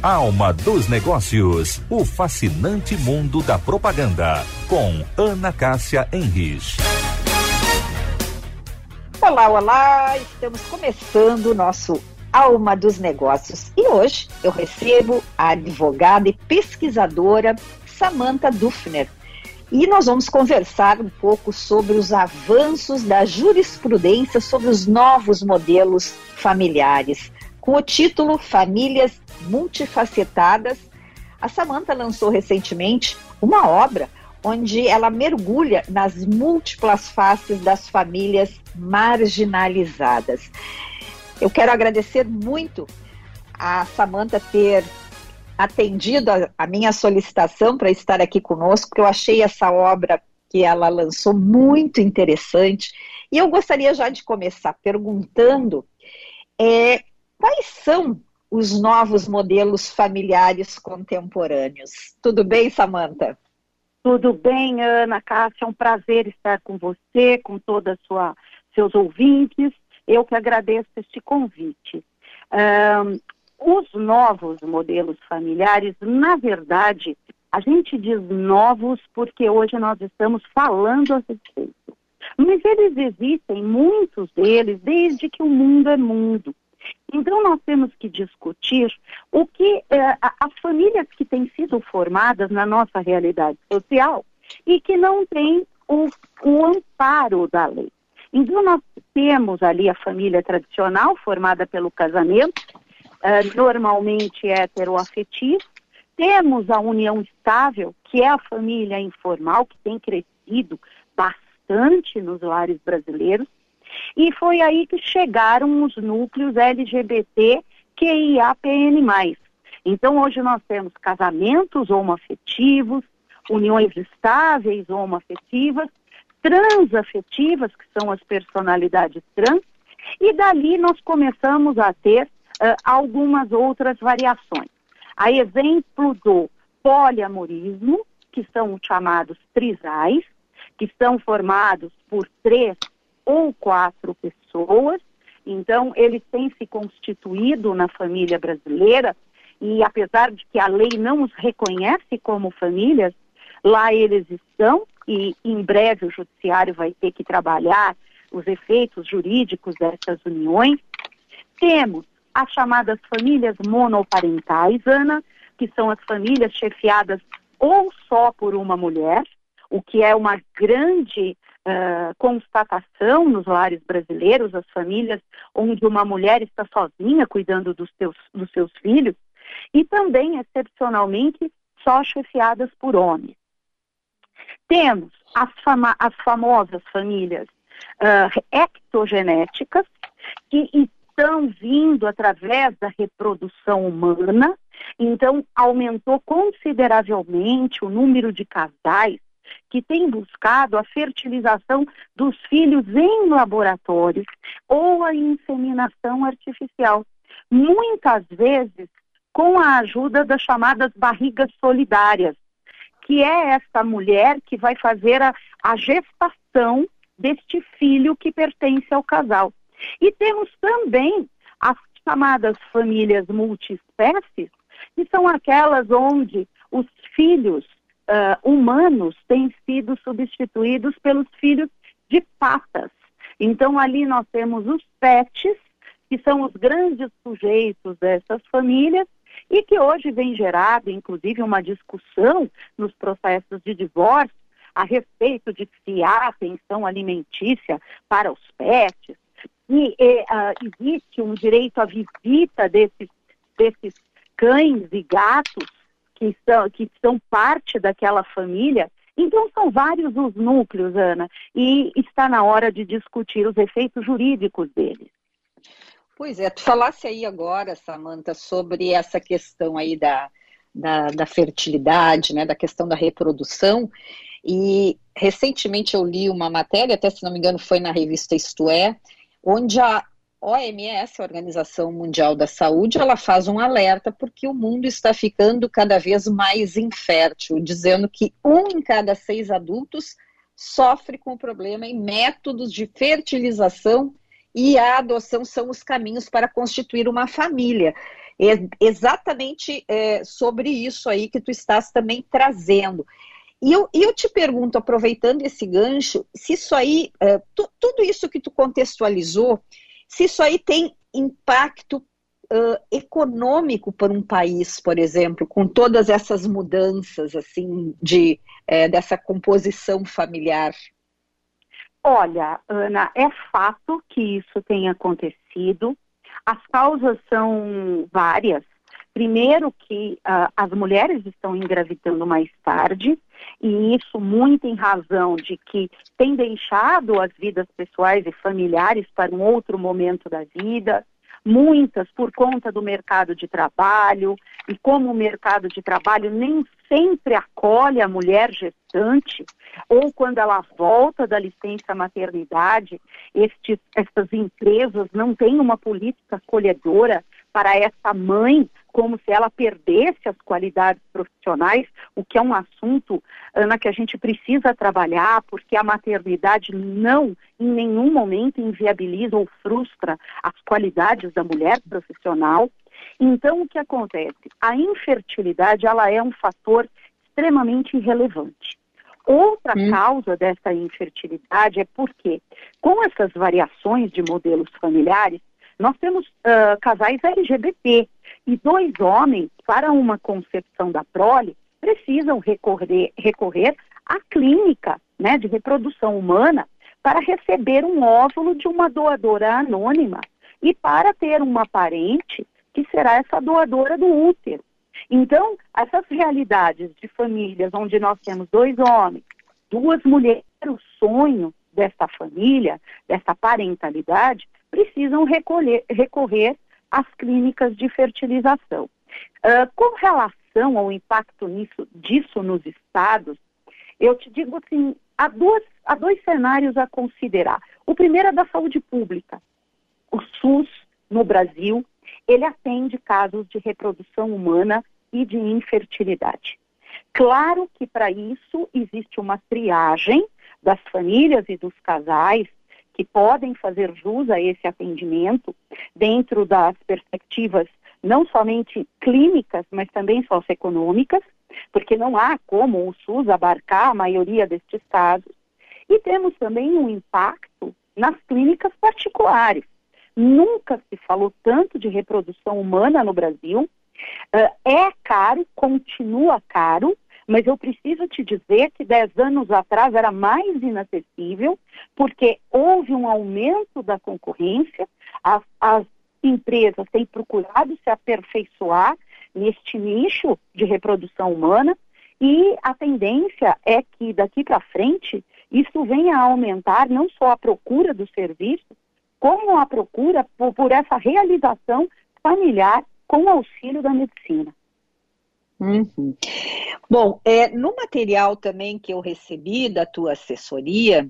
Alma dos Negócios, o fascinante mundo da propaganda, com Ana Cássia Henrich. Olá, olá! Estamos começando o nosso Alma dos Negócios e hoje eu recebo a advogada e pesquisadora Samantha Dufner. E nós vamos conversar um pouco sobre os avanços da jurisprudência sobre os novos modelos familiares. Com o título Famílias Multifacetadas, a Samantha lançou recentemente uma obra onde ela mergulha nas múltiplas faces das famílias marginalizadas. Eu quero agradecer muito a Samantha ter atendido a, a minha solicitação para estar aqui conosco, porque eu achei essa obra que ela lançou muito interessante. E eu gostaria já de começar perguntando é, Quais são os novos modelos familiares contemporâneos? Tudo bem, Samanta? Tudo bem, Ana Cássia, é um prazer estar com você, com todos seus ouvintes. Eu que agradeço este convite. Um, os novos modelos familiares, na verdade, a gente diz novos porque hoje nós estamos falando a respeito. Mas eles existem, muitos deles, desde que o mundo é mundo. Então, nós temos que discutir o que é, as famílias que têm sido formadas na nossa realidade social e que não têm o, o amparo da lei. Então, nós temos ali a família tradicional, formada pelo casamento, é, normalmente heteroafetivo. Temos a união estável, que é a família informal, que tem crescido bastante nos lares brasileiros. E foi aí que chegaram os núcleos LGBT QIAPN+. Então, hoje nós temos casamentos homoafetivos, uniões estáveis homoafetivas, transafetivas, que são as personalidades trans, e dali nós começamos a ter uh, algumas outras variações. A exemplo do poliamorismo, que são os chamados trisais, que são formados por três ou quatro pessoas. Então, eles têm se constituído na família brasileira e, apesar de que a lei não os reconhece como famílias, lá eles estão e em breve o judiciário vai ter que trabalhar os efeitos jurídicos dessas uniões. Temos as chamadas famílias monoparentais, Ana, que são as famílias chefiadas ou só por uma mulher, o que é uma grande constatação nos lares brasileiros, as famílias onde uma mulher está sozinha cuidando dos, teus, dos seus filhos, e também, excepcionalmente, só chefiadas por homens. Temos as, fama as famosas famílias uh, ectogenéticas, que estão vindo através da reprodução humana, então aumentou consideravelmente o número de casais que tem buscado a fertilização dos filhos em laboratórios ou a inseminação artificial. Muitas vezes com a ajuda das chamadas barrigas solidárias, que é essa mulher que vai fazer a, a gestação deste filho que pertence ao casal. E temos também as chamadas famílias multiespécies, que são aquelas onde os filhos uh, humanos têm sido substituídos pelos filhos de patas. Então, ali nós temos os pets, que são os grandes sujeitos dessas famílias, e que hoje vem gerado, inclusive, uma discussão nos processos de divórcio a respeito de se há atenção alimentícia para os pets, e uh, existe um direito à visita desses, desses cães e gatos que são, que são parte daquela família. Então, são vários os núcleos, Ana, e está na hora de discutir os efeitos jurídicos deles. Pois é, tu falasse aí agora, Samanta, sobre essa questão aí da, da, da, fertilidade, né, da questão da reprodução, e recentemente eu li uma matéria, até se não me engano foi na revista Isto É, onde a, OMS, a Organização Mundial da Saúde, ela faz um alerta porque o mundo está ficando cada vez mais infértil, dizendo que um em cada seis adultos sofre com o problema em métodos de fertilização e a adoção são os caminhos para constituir uma família. é exatamente é, sobre isso aí que tu estás também trazendo. E eu, eu te pergunto, aproveitando esse gancho, se isso aí, é, tu, tudo isso que tu contextualizou, se isso aí tem impacto uh, econômico para um país, por exemplo, com todas essas mudanças assim de é, dessa composição familiar. Olha, Ana, é fato que isso tem acontecido. As causas são várias. Primeiro que uh, as mulheres estão engravidando mais tarde, e isso muito em razão de que tem deixado as vidas pessoais e familiares para um outro momento da vida, muitas por conta do mercado de trabalho, e como o mercado de trabalho nem sempre acolhe a mulher gestante, ou quando ela volta da licença maternidade, estes, essas empresas não têm uma política acolhedora para essa mãe como se ela perdesse as qualidades profissionais, o que é um assunto, Ana, que a gente precisa trabalhar, porque a maternidade não, em nenhum momento, inviabiliza ou frustra as qualidades da mulher profissional. Então, o que acontece? A infertilidade, ela é um fator extremamente relevante. Outra hum. causa dessa infertilidade é porque, com essas variações de modelos familiares, nós temos uh, casais LGBT, e dois homens, para uma concepção da prole, precisam recorrer, recorrer à clínica né, de reprodução humana para receber um óvulo de uma doadora anônima e para ter uma parente que será essa doadora do útero. Então, essas realidades de famílias onde nós temos dois homens, duas mulheres, o sonho dessa família, dessa parentalidade, precisam recolher, recorrer as clínicas de fertilização. Uh, com relação ao impacto nisso, disso nos estados, eu te digo assim, há, duas, há dois cenários a considerar. O primeiro é da saúde pública. O SUS, no Brasil, ele atende casos de reprodução humana e de infertilidade. Claro que para isso existe uma triagem das famílias e dos casais que podem fazer jus a esse atendimento dentro das perspectivas não somente clínicas, mas também socioeconômicas, porque não há como o SUS abarcar a maioria destes casos. E temos também um impacto nas clínicas particulares. Nunca se falou tanto de reprodução humana no Brasil. Uh, é caro, continua caro, mas eu preciso te dizer que 10 anos atrás era mais inacessível, porque houve um aumento da concorrência, as, as empresas têm procurado se aperfeiçoar neste nicho de reprodução humana, e a tendência é que daqui para frente isso venha a aumentar não só a procura do serviço, como a procura por, por essa realização familiar com o auxílio da medicina. Uhum. Bom, é, no material também que eu recebi da tua assessoria,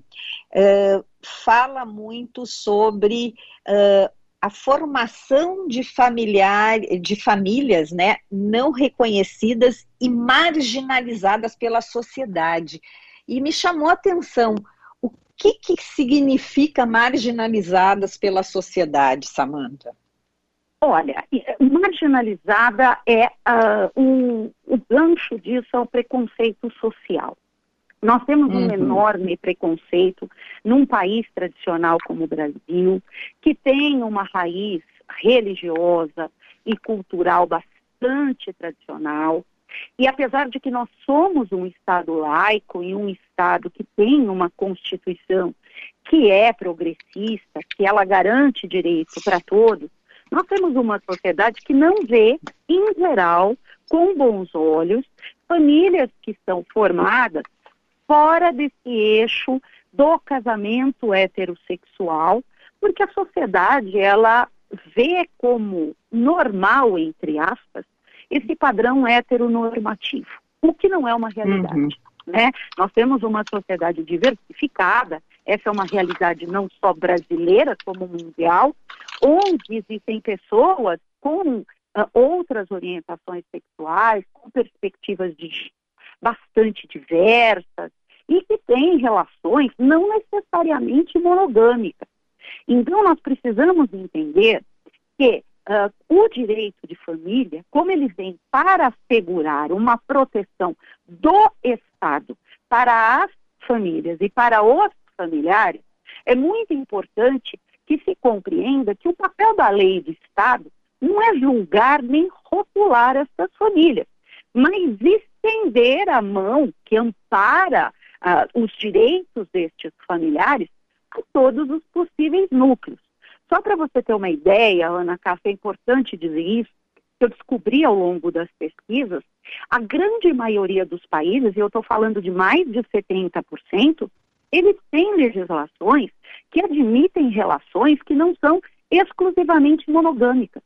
é, fala muito sobre é, a formação de familiar, de famílias né, não reconhecidas e marginalizadas pela sociedade. E me chamou a atenção o que, que significa marginalizadas pela sociedade, Samantha? Olha, marginalizada é uh, um, o gancho disso é o preconceito social. Nós temos um uhum. enorme preconceito num país tradicional como o Brasil, que tem uma raiz religiosa e cultural bastante tradicional. E apesar de que nós somos um Estado laico e um Estado que tem uma Constituição que é progressista, que ela garante direito para todos, nós temos uma sociedade que não vê, em geral, com bons olhos, famílias que são formadas fora desse eixo do casamento heterossexual, porque a sociedade ela vê como normal, entre aspas, esse padrão heteronormativo, o que não é uma realidade. Uhum. Né? Nós temos uma sociedade diversificada, essa é uma realidade não só brasileira, como mundial, onde existem pessoas com uh, outras orientações sexuais, com perspectivas de bastante diversas e que têm relações não necessariamente monogâmicas. Então, nós precisamos entender que uh, o direito de família, como ele vem para assegurar uma proteção do Estado para as famílias e para os familiares, é muito importante que se compreenda que o papel da lei do Estado não é julgar nem rotular essas famílias, mas estender a mão que ampara uh, os direitos destes familiares a todos os possíveis núcleos. Só para você ter uma ideia, Ana Cássia, é importante dizer isso, que eu descobri ao longo das pesquisas, a grande maioria dos países, e eu estou falando de mais de 70%, eles têm legislações que admitem relações que não são exclusivamente monogâmicas.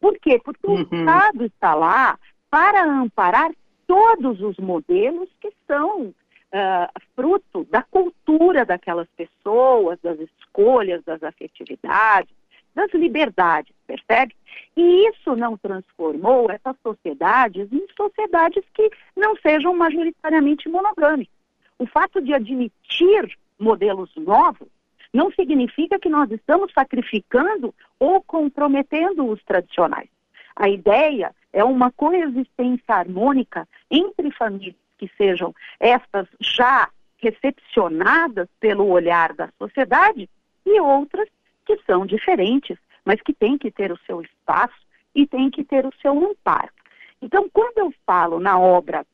Por quê? Porque uhum. o Estado está lá para amparar todos os modelos que são uh, fruto da cultura daquelas pessoas, das escolhas, das afetividades, das liberdades, percebe? E isso não transformou essas sociedades em sociedades que não sejam majoritariamente monogâmicas. O fato de admitir modelos novos não significa que nós estamos sacrificando ou comprometendo os tradicionais. A ideia é uma coexistência harmônica entre famílias que sejam estas já recepcionadas pelo olhar da sociedade e outras que são diferentes, mas que têm que ter o seu espaço e têm que ter o seu amparo. Então, quando eu falo na obra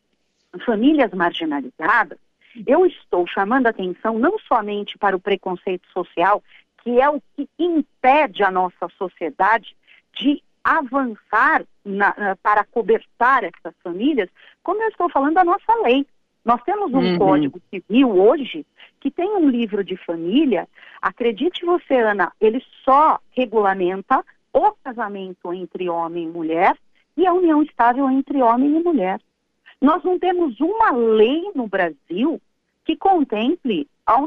Famílias Marginalizadas, eu estou chamando atenção não somente para o preconceito social, que é o que impede a nossa sociedade de avançar na, para cobertar essas famílias, como eu estou falando da nossa lei. Nós temos um uhum. Código Civil hoje que tem um livro de família. Acredite você, Ana, ele só regulamenta o casamento entre homem e mulher e a união estável entre homem e mulher. Nós não temos uma lei no Brasil que contemple a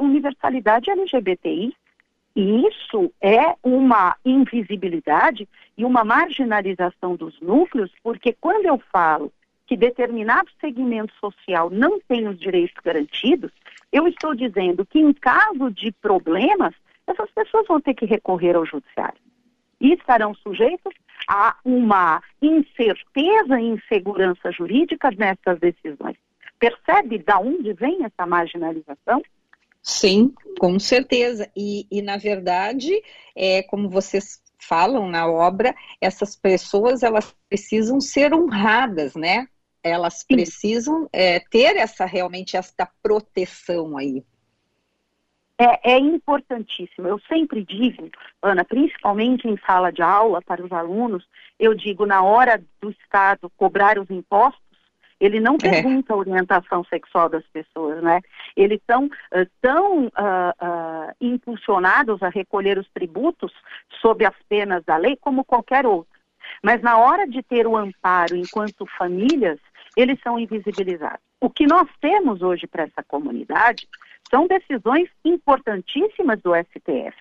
universalidade LGBTI. E isso é uma invisibilidade e uma marginalização dos núcleos, porque quando eu falo que determinado segmento social não tem os direitos garantidos, eu estou dizendo que em caso de problemas, essas pessoas vão ter que recorrer ao judiciário e estarão sujeitas a uma incerteza e insegurança jurídica nessas decisões. Percebe de onde vem essa marginalização? Sim, com certeza. E, e na verdade, é, como vocês falam na obra, essas pessoas elas precisam ser honradas, né? Elas Sim. precisam é, ter essa realmente essa proteção aí. É, é, importantíssimo. Eu sempre digo, Ana, principalmente em sala de aula para os alunos, eu digo na hora do Estado cobrar os impostos, ele não é. pergunta a orientação sexual das pessoas, né? Eles são uh, tão uh, uh, impulsionados a recolher os tributos sob as penas da lei como qualquer outro. Mas na hora de ter o amparo enquanto famílias, eles são invisibilizados. O que nós temos hoje para essa comunidade são decisões importantíssimas do STF.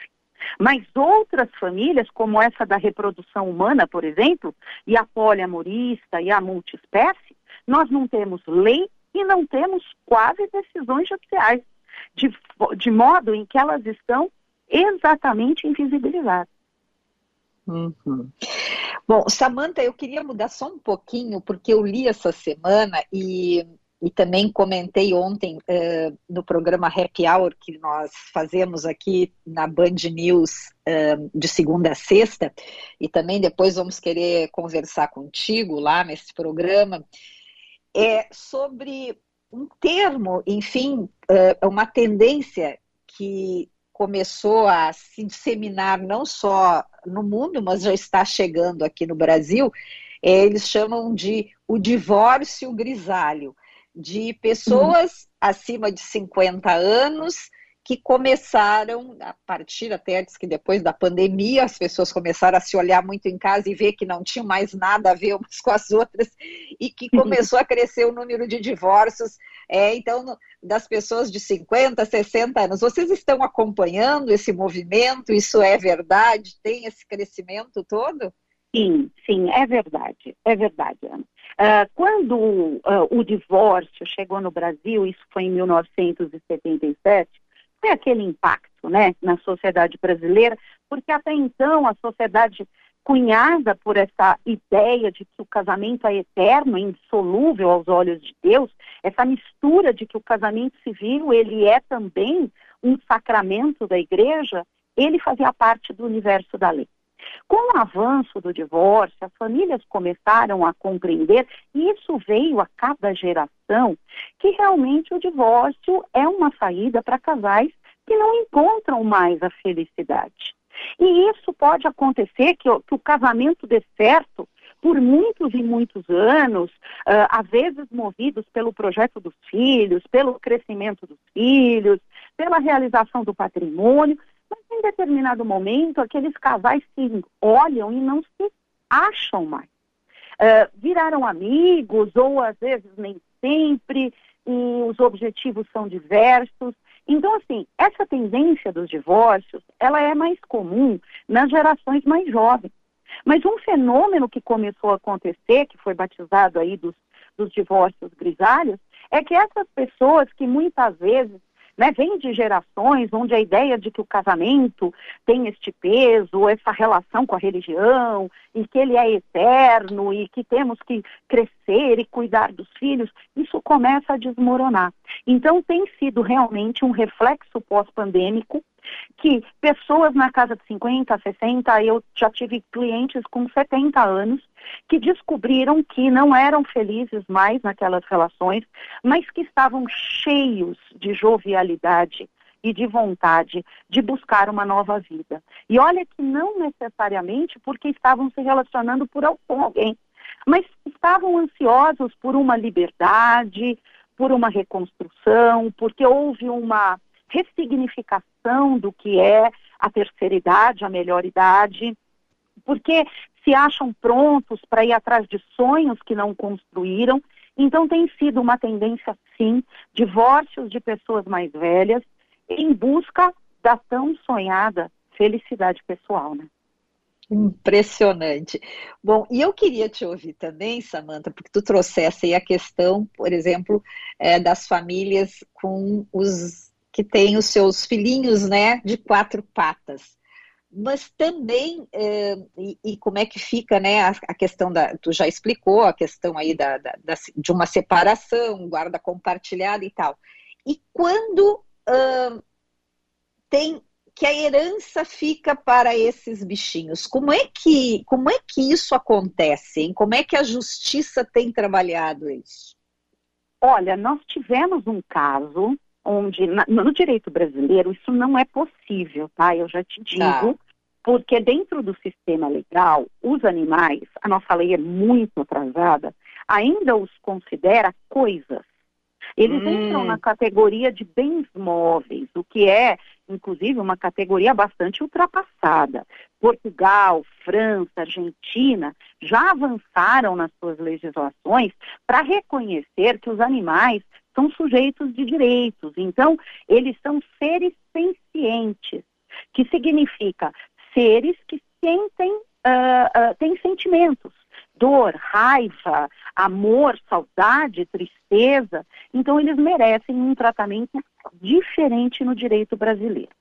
Mas outras famílias, como essa da reprodução humana, por exemplo, e a poliamorista e a multiespécie, nós não temos lei e não temos quase decisões judiciais, de, de modo em que elas estão exatamente invisibilizadas. Uhum. Bom, Samanta, eu queria mudar só um pouquinho, porque eu li essa semana e, e também comentei ontem uh, no programa Happy Hour que nós fazemos aqui na Band News uh, de segunda a sexta, e também depois vamos querer conversar contigo lá nesse programa é sobre um termo, enfim, é, uma tendência que começou a se disseminar não só no mundo, mas já está chegando aqui no Brasil. É, eles chamam de o divórcio grisalho, de pessoas uhum. acima de 50 anos que começaram, a partir até diz que depois da pandemia, as pessoas começaram a se olhar muito em casa e ver que não tinham mais nada a ver umas com as outras, e que começou a crescer o número de divórcios, é, então, das pessoas de 50, 60 anos. Vocês estão acompanhando esse movimento? Isso é verdade? Tem esse crescimento todo? Sim, sim, é verdade, é verdade, Ana. Uh, quando uh, o divórcio chegou no Brasil, isso foi em 1977, foi aquele impacto né, na sociedade brasileira, porque até então a sociedade cunhada por essa ideia de que o casamento é eterno, indissolúvel aos olhos de Deus, essa mistura de que o casamento civil ele é também um sacramento da igreja, ele fazia parte do universo da lei. Com o avanço do divórcio, as famílias começaram a compreender, e isso veio a cada geração, que realmente o divórcio é uma saída para casais que não encontram mais a felicidade. E isso pode acontecer que, que o casamento dê certo por muitos e muitos anos, uh, às vezes movidos pelo projeto dos filhos, pelo crescimento dos filhos, pela realização do patrimônio, mas em determinado momento aqueles casais se olham e não se acham mais. Uh, viraram amigos, ou às vezes nem sempre, e os objetivos são diversos. Então, assim, essa tendência dos divórcios, ela é mais comum nas gerações mais jovens. Mas um fenômeno que começou a acontecer, que foi batizado aí dos, dos divórcios grisalhos, é que essas pessoas que muitas vezes né, vem de gerações onde a ideia de que o casamento tem este peso, essa relação com a religião, e que ele é eterno, e que temos que crescer e cuidar dos filhos, isso começa a desmoronar. Então, tem sido realmente um reflexo pós-pandêmico que pessoas na casa de 50, 60, eu já tive clientes com 70 anos que descobriram que não eram felizes mais naquelas relações, mas que estavam cheios de jovialidade e de vontade de buscar uma nova vida. E olha que não necessariamente porque estavam se relacionando por, alguém, mas estavam ansiosos por uma liberdade, por uma reconstrução, porque houve uma ressignificação do que é a terceira idade, a melhor idade, porque se acham prontos para ir atrás de sonhos que não construíram. Então tem sido uma tendência, sim, divórcios de pessoas mais velhas em busca da tão sonhada felicidade pessoal, né? Impressionante. Bom, e eu queria te ouvir também, Samanta, porque tu trouxesse aí a questão, por exemplo, é, das famílias com os que têm os seus filhinhos, né, de quatro patas. Mas também, é, e, e, como é que fica, né, a, a, questão da, tu já explicou a questão aí da, da, da de uma separação, guarda compartilhada e tal. E quando uh, tem que a herança fica para esses bichinhos. Como é que, como é que isso acontece? Hein? Como é que a justiça tem trabalhado isso? Olha, nós tivemos um caso onde na, no direito brasileiro isso não é possível, tá? Eu já te tá. digo, tá. porque dentro do sistema legal, os animais, a nossa lei é muito atrasada, ainda os considera coisas. Eles hum. entram na categoria de bens móveis, o que é, inclusive, uma categoria bastante ultrapassada. Portugal, França, Argentina já avançaram nas suas legislações para reconhecer que os animais são sujeitos de direitos. Então, eles são seres sencientes, que significa seres que sentem, uh, uh, têm sentimentos, dor, raiva, amor, saudade, tristeza. Então, eles merecem um tratamento diferente no direito brasileiro.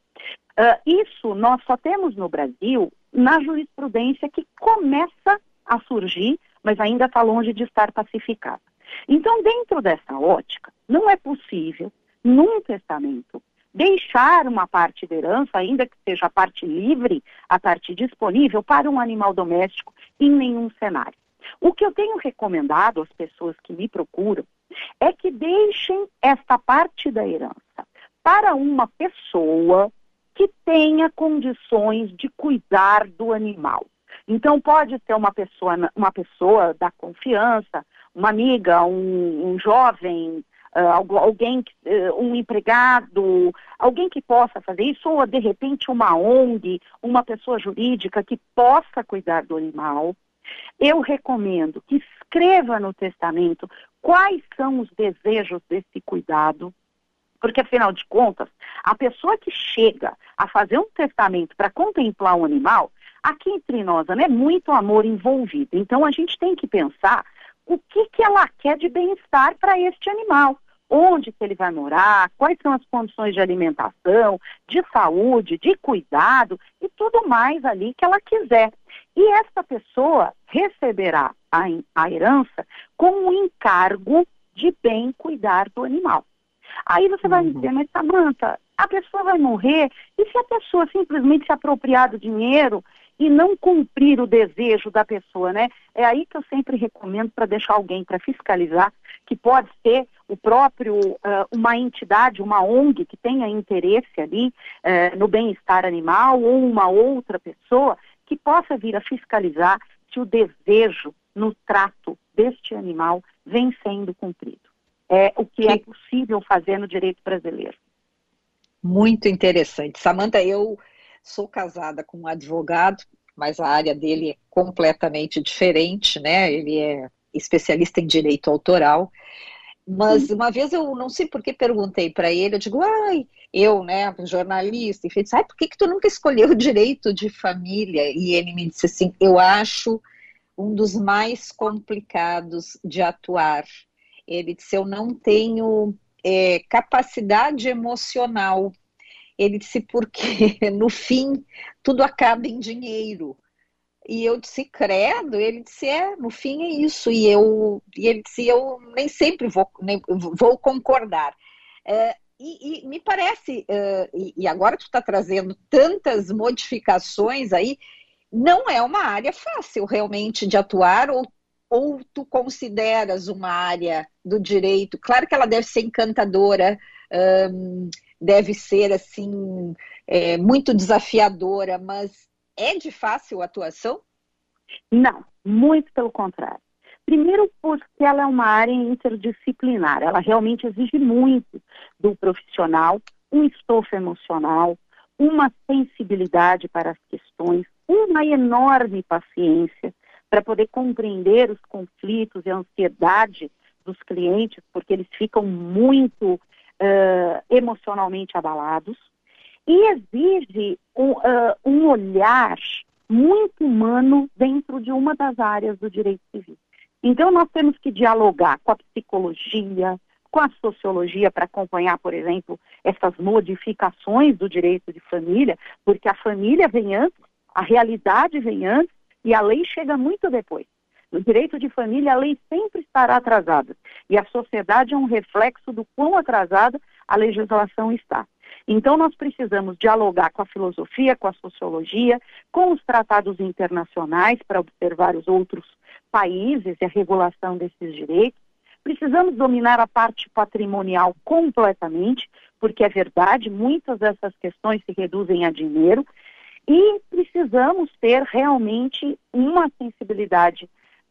Uh, isso nós só temos no Brasil na jurisprudência que começa a surgir, mas ainda está longe de estar pacificada. Então, dentro dessa ótica, não é possível, num testamento, deixar uma parte da herança, ainda que seja a parte livre, a parte disponível, para um animal doméstico em nenhum cenário. O que eu tenho recomendado às pessoas que me procuram é que deixem esta parte da herança para uma pessoa que tenha condições de cuidar do animal. Então pode ser uma pessoa, uma pessoa da confiança, uma amiga, um, um jovem, uh, alguém, uh, um empregado, alguém que possa fazer isso, ou de repente uma ONG, uma pessoa jurídica que possa cuidar do animal. Eu recomendo que escreva no testamento quais são os desejos desse cuidado, porque afinal de contas, a pessoa que chega a fazer um testamento para contemplar um animal, aqui entre nós, é muito amor envolvido. Então a gente tem que pensar o que, que ela quer de bem-estar para este animal. onde que ele vai morar, quais são as condições de alimentação, de saúde, de cuidado e tudo mais ali que ela quiser. E essa pessoa receberá a, a herança com o encargo de bem cuidar do animal. Aí você vai me dizer, uhum. mas Samanta, a pessoa vai morrer e se a pessoa simplesmente se apropriar do dinheiro e não cumprir o desejo da pessoa, né? É aí que eu sempre recomendo para deixar alguém para fiscalizar, que pode ser o próprio, uh, uma entidade, uma ONG que tenha interesse ali uh, no bem-estar animal ou uma outra pessoa que possa vir a fiscalizar se o desejo no trato deste animal vem sendo cumprido. É o que é possível fazer no direito brasileiro. Muito interessante. Samanta, eu sou casada com um advogado, mas a área dele é completamente diferente, né? Ele é especialista em direito autoral. Mas uma vez eu não sei por que perguntei para ele, eu digo, ai, eu, né, jornalista, e disse, ai, por que, que tu nunca escolheu o direito de família? E ele me disse assim, eu acho um dos mais complicados de atuar. Ele disse, eu não tenho é, capacidade emocional ele disse, porque no fim tudo acaba em dinheiro. E eu disse, credo, ele disse, é, no fim é isso. E, eu, e ele disse, eu nem sempre vou, nem, vou concordar. É, e, e, me parece, uh, e, e, agora tu está trazendo tantas modificações aí, não é uma área fácil realmente de atuar, ou, ou tu consideras uma área do direito, claro que ela deve ser encantadora, um, deve ser assim é, muito desafiadora, mas é de fácil atuação? Não, muito pelo contrário. Primeiro, porque ela é uma área interdisciplinar, ela realmente exige muito do profissional, um estofo emocional, uma sensibilidade para as questões, uma enorme paciência para poder compreender os conflitos e a ansiedade dos clientes, porque eles ficam muito uh, emocionalmente abalados e exige um, uh, um olhar muito humano dentro de uma das áreas do direito civil. Então, nós temos que dialogar com a psicologia, com a sociologia para acompanhar, por exemplo, essas modificações do direito de família, porque a família vem antes, a realidade vem antes e a lei chega muito depois. No direito de família, a lei sempre estará atrasada. E a sociedade é um reflexo do quão atrasada a legislação está. Então, nós precisamos dialogar com a filosofia, com a sociologia, com os tratados internacionais para observar os outros países e a regulação desses direitos. Precisamos dominar a parte patrimonial completamente, porque é verdade, muitas dessas questões se reduzem a dinheiro. E precisamos ter realmente uma sensibilidade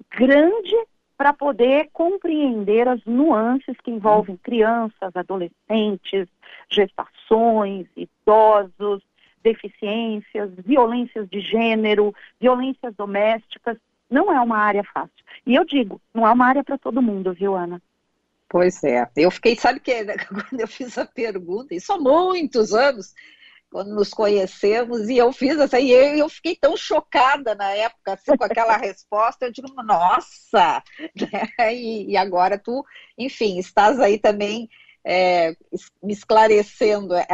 grande para poder compreender as nuances que envolvem crianças, adolescentes, gestações, idosos, deficiências, violências de gênero, violências domésticas. Não é uma área fácil. E eu digo, não é uma área para todo mundo, viu, Ana? Pois é. Eu fiquei, sabe que quando eu fiz a pergunta, isso há muitos anos, quando nos conhecemos, e eu fiz essa, e eu, eu fiquei tão chocada na época, assim, com aquela resposta, eu digo, nossa! Né? E, e, agora tu, enfim, estás aí também é, me esclarecendo é,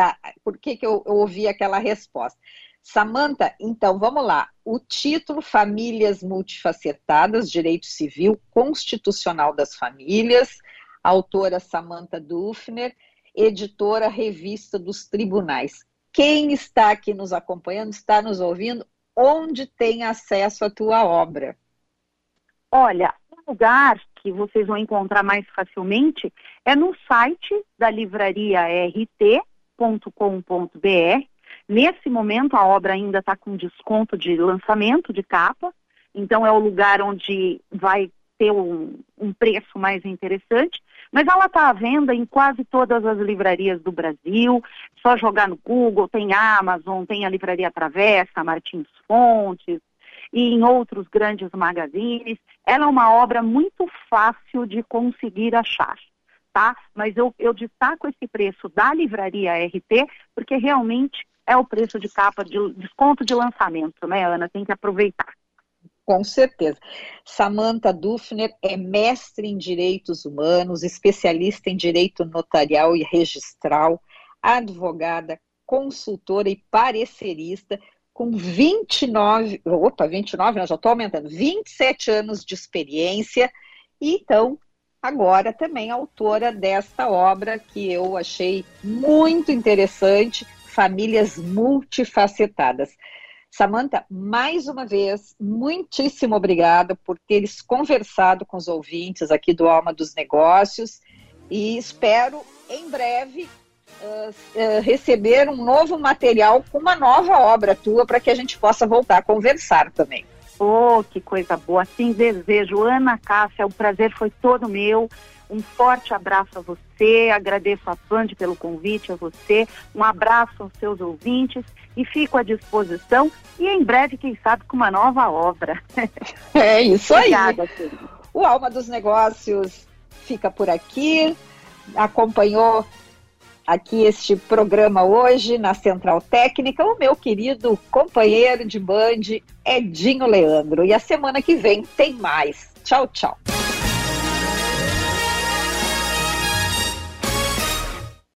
por que, que eu, eu ouvi aquela resposta. Samanta, então vamos lá. O título Famílias Multifacetadas, Direito Civil Constitucional das Famílias, autora Samanta Dufner, editora Revista dos Tribunais. Quem está aqui nos acompanhando, está nos ouvindo, onde tem acesso à tua obra? Olha, o lugar que vocês vão encontrar mais facilmente é no site da livraria rt.com.br. Nesse momento, a obra ainda está com desconto de lançamento de capa, então é o lugar onde vai ter um, um preço mais interessante. Mas ela está à venda em quase todas as livrarias do Brasil. Só jogar no Google, tem Amazon, tem a Livraria Travessa, Martins Fontes e em outros grandes magazines. Ela é uma obra muito fácil de conseguir achar. Tá? Mas eu, eu destaco esse preço da livraria RT, porque realmente é o preço de capa de desconto de lançamento, né, Ana? Tem que aproveitar. Com certeza. Samantha Dufner é mestre em direitos humanos, especialista em direito notarial e registral, advogada, consultora e parecerista, com 29, opa, 29, já estou aumentando, 27 anos de experiência, e então, agora também autora desta obra que eu achei muito interessante, Famílias Multifacetadas. Samanta, mais uma vez, muitíssimo obrigada por teres conversado com os ouvintes aqui do Alma dos Negócios e espero em breve uh, uh, receber um novo material com uma nova obra tua para que a gente possa voltar a conversar também. Oh, que coisa boa! Assim desejo. Ana Cássia, o prazer foi todo meu. Um forte abraço a você, agradeço a Band pelo convite, a você, um abraço aos seus ouvintes e fico à disposição e em breve, quem sabe, com uma nova obra. É isso aí. Obrigada, o Alma dos Negócios fica por aqui, acompanhou aqui este programa hoje na Central Técnica o meu querido companheiro de Band, Edinho Leandro. E a semana que vem tem mais. Tchau, tchau.